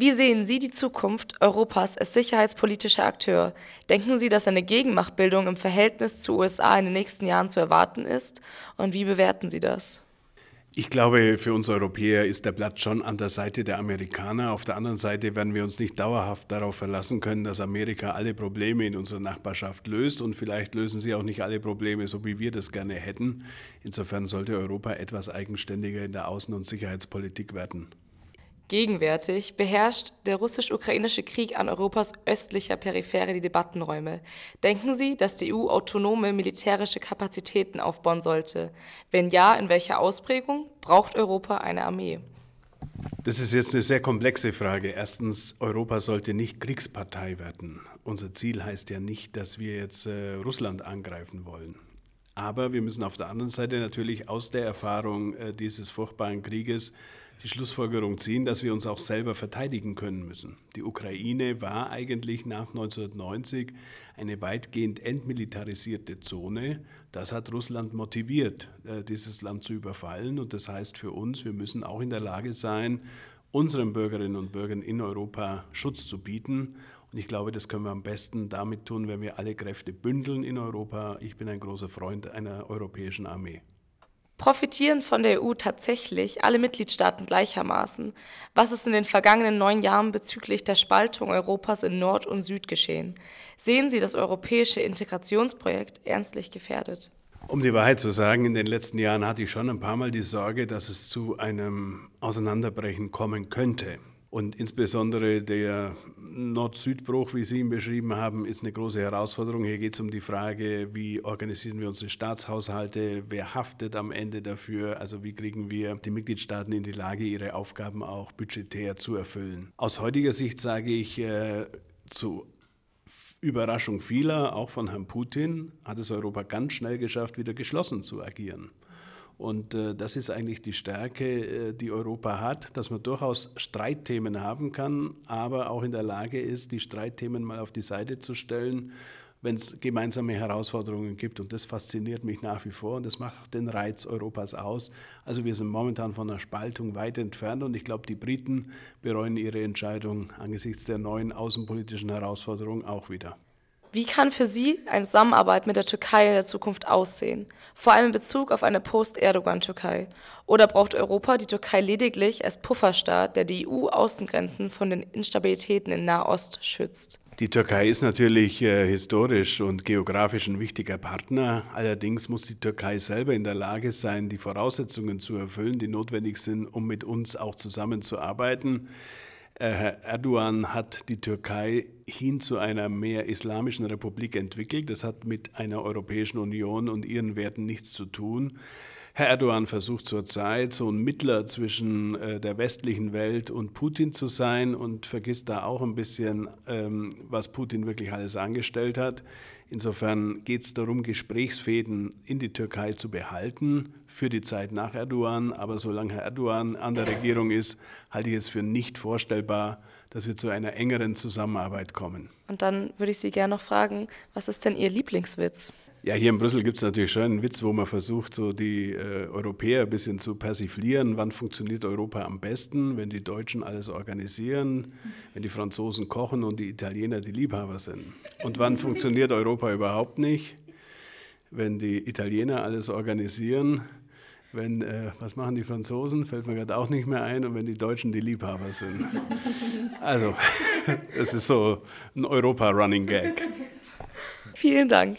Wie sehen Sie die Zukunft Europas als sicherheitspolitischer Akteur? Denken Sie, dass eine Gegenmachtbildung im Verhältnis zu USA in den nächsten Jahren zu erwarten ist? Und wie bewerten Sie das? Ich glaube, für uns Europäer ist der Platz schon an der Seite der Amerikaner. Auf der anderen Seite werden wir uns nicht dauerhaft darauf verlassen können, dass Amerika alle Probleme in unserer Nachbarschaft löst. Und vielleicht lösen sie auch nicht alle Probleme, so wie wir das gerne hätten. Insofern sollte Europa etwas eigenständiger in der Außen- und Sicherheitspolitik werden. Gegenwärtig beherrscht der russisch-ukrainische Krieg an Europas östlicher Peripherie die Debattenräume. Denken Sie, dass die EU autonome militärische Kapazitäten aufbauen sollte? Wenn ja, in welcher Ausprägung? Braucht Europa eine Armee? Das ist jetzt eine sehr komplexe Frage. Erstens, Europa sollte nicht Kriegspartei werden. Unser Ziel heißt ja nicht, dass wir jetzt äh, Russland angreifen wollen. Aber wir müssen auf der anderen Seite natürlich aus der Erfahrung äh, dieses furchtbaren Krieges die Schlussfolgerung ziehen, dass wir uns auch selber verteidigen können müssen. Die Ukraine war eigentlich nach 1990 eine weitgehend entmilitarisierte Zone. Das hat Russland motiviert, äh, dieses Land zu überfallen. Und das heißt für uns, wir müssen auch in der Lage sein, unseren Bürgerinnen und Bürgern in Europa Schutz zu bieten. Und ich glaube, das können wir am besten damit tun, wenn wir alle Kräfte bündeln in Europa. Ich bin ein großer Freund einer europäischen Armee. Profitieren von der EU tatsächlich alle Mitgliedstaaten gleichermaßen? Was ist in den vergangenen neun Jahren bezüglich der Spaltung Europas in Nord und Süd geschehen? Sehen Sie das europäische Integrationsprojekt ernstlich gefährdet? Um die Wahrheit zu sagen, in den letzten Jahren hatte ich schon ein paar Mal die Sorge, dass es zu einem Auseinanderbrechen kommen könnte. Und insbesondere der Nord-Süd-Bruch, wie Sie ihn beschrieben haben, ist eine große Herausforderung. Hier geht es um die Frage, wie organisieren wir unsere Staatshaushalte, wer haftet am Ende dafür, also wie kriegen wir die Mitgliedstaaten in die Lage, ihre Aufgaben auch budgetär zu erfüllen. Aus heutiger Sicht sage ich, äh, zu Überraschung vieler, auch von Herrn Putin, hat es Europa ganz schnell geschafft, wieder geschlossen zu agieren. Und äh, das ist eigentlich die Stärke, äh, die Europa hat, dass man durchaus Streitthemen haben kann, aber auch in der Lage ist, die Streitthemen mal auf die Seite zu stellen, wenn es gemeinsame Herausforderungen gibt. Und das fasziniert mich nach wie vor und das macht den Reiz Europas aus. Also wir sind momentan von einer Spaltung weit entfernt und ich glaube, die Briten bereuen ihre Entscheidung angesichts der neuen außenpolitischen Herausforderungen auch wieder. Wie kann für Sie eine Zusammenarbeit mit der Türkei in der Zukunft aussehen, vor allem in Bezug auf eine Post-Erdogan-Türkei? Oder braucht Europa die Türkei lediglich als Pufferstaat, der die EU-Außengrenzen von den Instabilitäten in Nahost schützt? Die Türkei ist natürlich äh, historisch und geografisch ein wichtiger Partner. Allerdings muss die Türkei selber in der Lage sein, die Voraussetzungen zu erfüllen, die notwendig sind, um mit uns auch zusammenzuarbeiten. Äh, Herr Erdogan hat die Türkei hin zu einer mehr islamischen Republik entwickelt. Das hat mit einer Europäischen Union und ihren Werten nichts zu tun. Herr Erdogan versucht zurzeit so ein Mittler zwischen äh, der westlichen Welt und Putin zu sein und vergisst da auch ein bisschen, ähm, was Putin wirklich alles angestellt hat. Insofern geht es darum, Gesprächsfäden in die Türkei zu behalten für die Zeit nach Erdogan. Aber solange Herr Erdogan an der Regierung ist, halte ich es für nicht vorstellbar, dass wir zu einer engeren Zusammenarbeit kommen. Und dann würde ich Sie gerne noch fragen, was ist denn Ihr Lieblingswitz? Ja, hier in Brüssel gibt es natürlich schon einen Witz, wo man versucht, so die äh, Europäer ein bisschen zu persiflieren. Wann funktioniert Europa am besten, wenn die Deutschen alles organisieren, wenn die Franzosen kochen und die Italiener die Liebhaber sind? Und wann funktioniert Europa überhaupt nicht, wenn die Italiener alles organisieren, wenn, äh, was machen die Franzosen, fällt mir gerade auch nicht mehr ein, und wenn die Deutschen die Liebhaber sind. Also, es ist so ein Europa-Running-Gag. Vielen Dank.